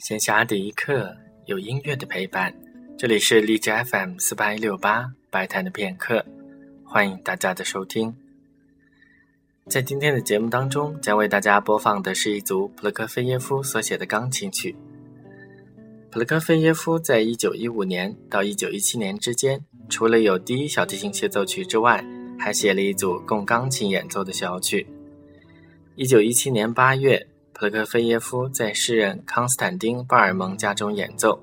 闲暇的一刻，有音乐的陪伴。这里是荔枝 FM 四八一六八白谈的片刻，欢迎大家的收听。在今天的节目当中，将为大家播放的是一组普罗科菲耶夫所写的钢琴曲。普罗科菲耶夫在一九一五年到一九一七年之间，除了有第一小提琴协奏曲之外，还写了一组供钢琴演奏的小曲。一九一七年八月。普罗科菲耶夫在诗人康斯坦丁·巴尔蒙家中演奏。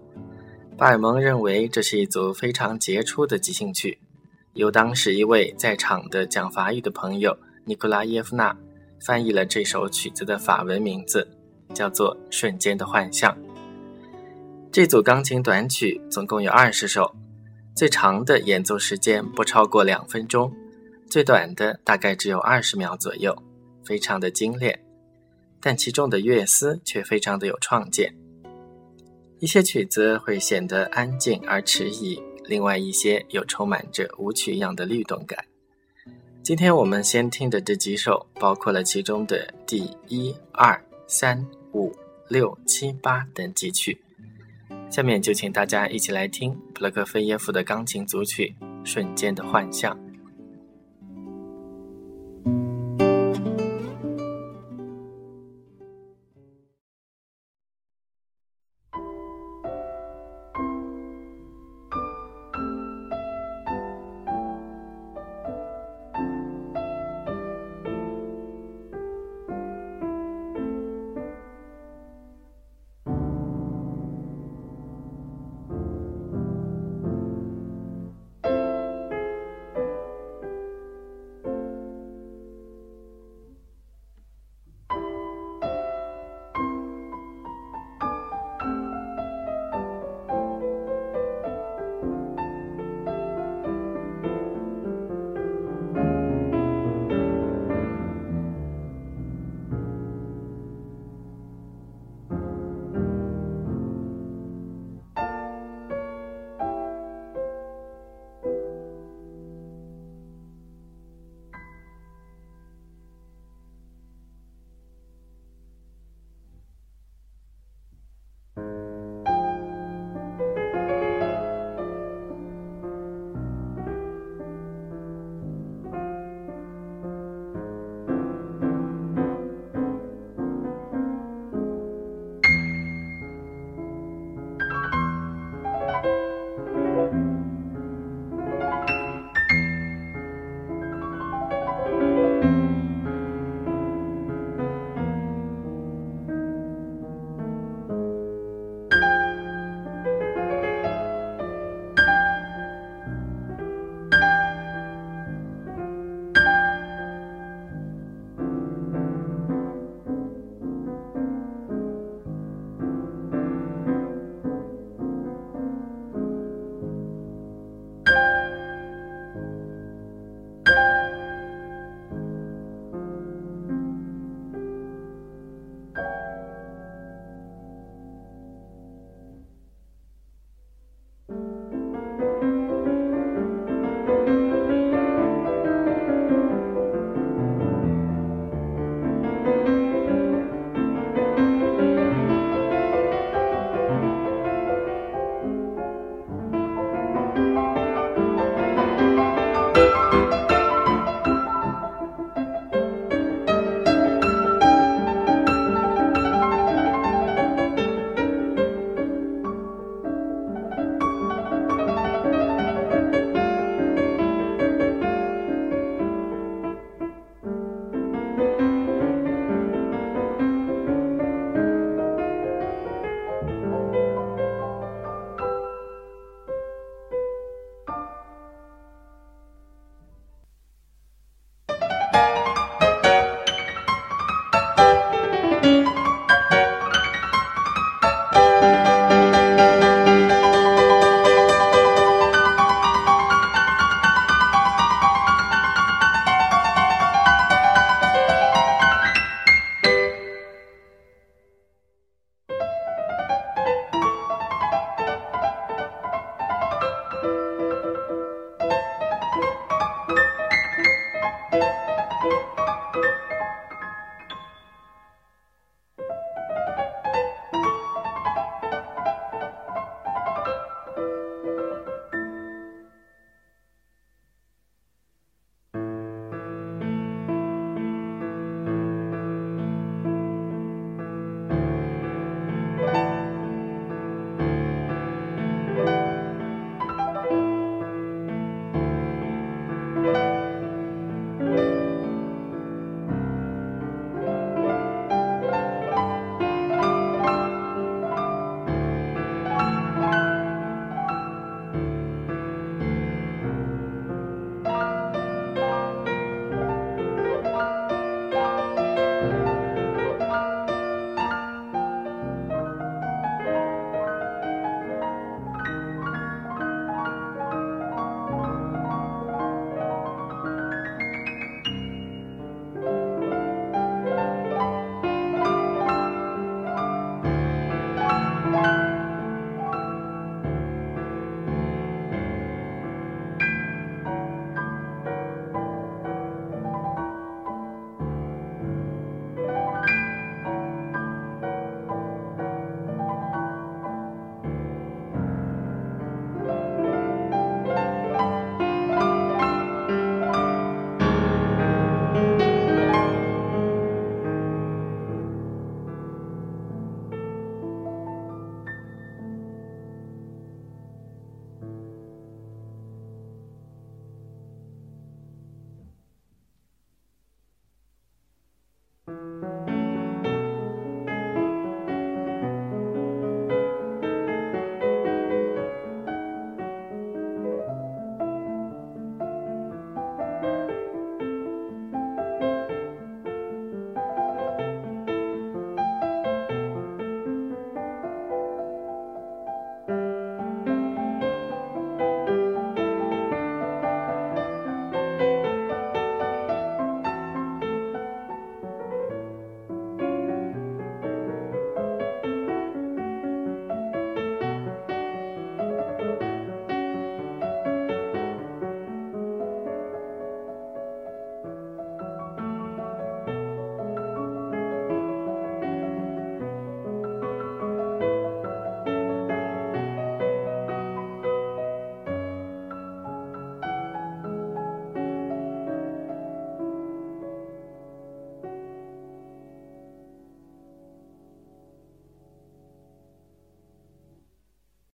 巴尔蒙认为这是一组非常杰出的即兴曲，由当时一位在场的讲法语的朋友尼古拉耶夫娜翻译了这首曲子的法文名字，叫做《瞬间的幻象》。这组钢琴短曲总共有二十首，最长的演奏时间不超过两分钟，最短的大概只有二十秒左右，非常的精炼。但其中的乐思却非常的有创建，一些曲子会显得安静而迟疑，另外一些又充满着舞曲一样的律动感。今天我们先听的这几首，包括了其中的第一、二、三、五、六、七、八等几曲。下面就请大家一起来听普罗科菲耶夫的钢琴组曲《瞬间的幻象》。